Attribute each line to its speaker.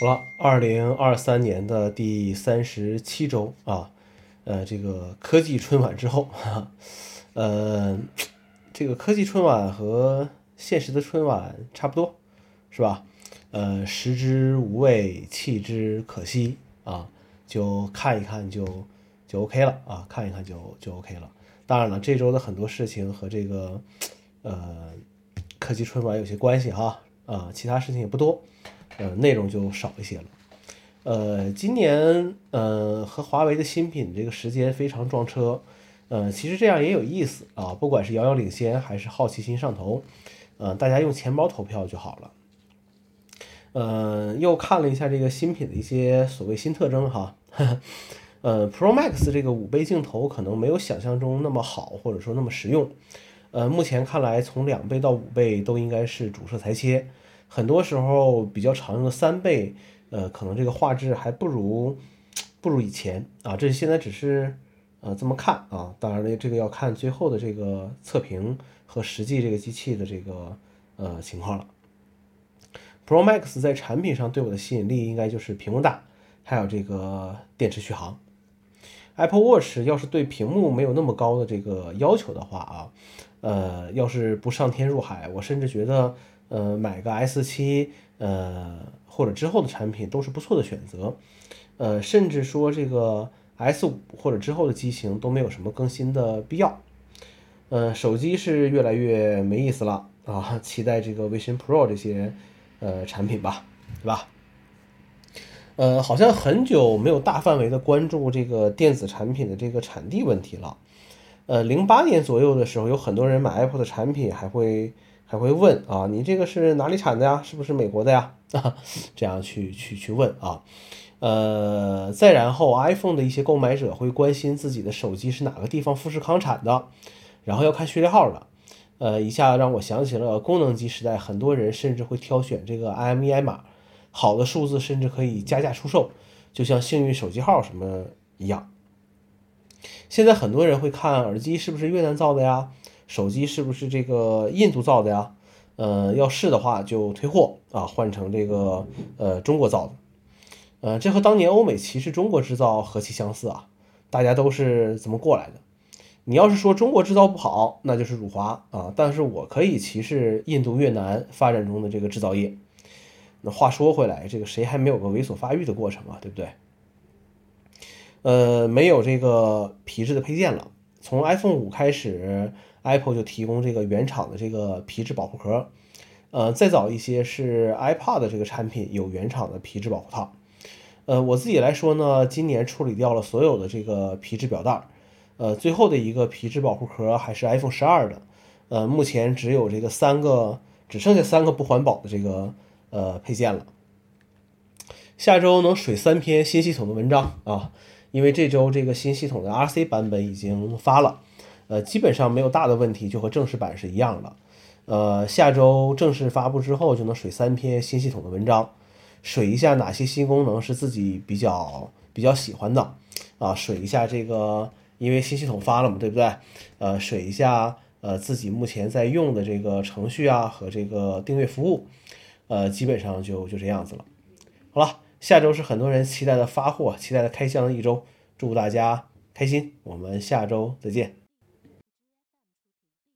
Speaker 1: 好了，二零二三年的第三十七周啊，呃，这个科技春晚之后，哈呃，这个科技春晚和现实的春晚差不多，是吧？呃，食之无味，弃之可惜啊，就看一看就就 OK 了啊，看一看就就 OK 了。当然了，这周的很多事情和这个呃科技春晚有些关系哈，啊，其他事情也不多。呃，内容就少一些了。呃，今年呃和华为的新品这个时间非常撞车，呃，其实这样也有意思啊。不管是遥遥领先还是好奇心上头，呃，大家用钱包投票就好了。呃，又看了一下这个新品的一些所谓新特征哈，呃，Pro Max 这个五倍镜头可能没有想象中那么好，或者说那么实用。呃，目前看来，从两倍到五倍都应该是主摄裁切。很多时候比较常用的三倍，呃，可能这个画质还不如不如以前啊。这现在只是呃这么看啊，当然了，这个要看最后的这个测评和实际这个机器的这个呃情况了。Pro Max 在产品上对我的吸引力应该就是屏幕大，还有这个电池续航。Apple Watch 要是对屏幕没有那么高的这个要求的话啊，呃，要是不上天入海，我甚至觉得。呃，买个 S 七，呃，或者之后的产品都是不错的选择，呃，甚至说这个 S 五或者之后的机型都没有什么更新的必要。呃，手机是越来越没意思了啊，期待这个 Vision Pro 这些呃产品吧，对吧？呃，好像很久没有大范围的关注这个电子产品的这个产地问题了。呃，零八年左右的时候，有很多人买 Apple 的产品还会。还会问啊，你这个是哪里产的呀？是不是美国的呀？啊，这样去去去问啊，呃，再然后 iPhone 的一些购买者会关心自己的手机是哪个地方富士康产的，然后要看序列号的，呃，一下让我想起了功能机时代，很多人甚至会挑选这个 IMEI 码，好的数字甚至可以加价出售，就像幸运手机号什么一样。现在很多人会看耳机是不是越南造的呀？手机是不是这个印度造的呀？呃，要是的话就退货啊，换成这个呃中国造的。呃，这和当年欧美歧视中国制造何其相似啊！大家都是怎么过来的？你要是说中国制造不好，那就是辱华啊！但是我可以歧视印度、越南发展中的这个制造业。那话说回来，这个谁还没有个猥琐发育的过程啊？对不对？呃，没有这个皮质的配件了，从 iPhone 五开始。Apple 就提供这个原厂的这个皮质保护壳，呃，再早一些是 iPad 这个产品有原厂的皮质保护套，呃，我自己来说呢，今年处理掉了所有的这个皮质表带，呃，最后的一个皮质保护壳还是 iPhone 十二的，呃，目前只有这个三个，只剩下三个不环保的这个呃配件了。下周能水三篇新系统的文章啊，因为这周这个新系统的 RC 版本已经发了。呃，基本上没有大的问题，就和正式版是一样的。呃，下周正式发布之后，就能水三篇新系统的文章，水一下哪些新功能是自己比较比较喜欢的啊，水一下这个，因为新系统发了嘛，对不对？呃，水一下呃自己目前在用的这个程序啊和这个订阅服务，呃，基本上就就这样子了。好了，下周是很多人期待的发货、期待的开箱的一周，祝大家开心，我们下周再见。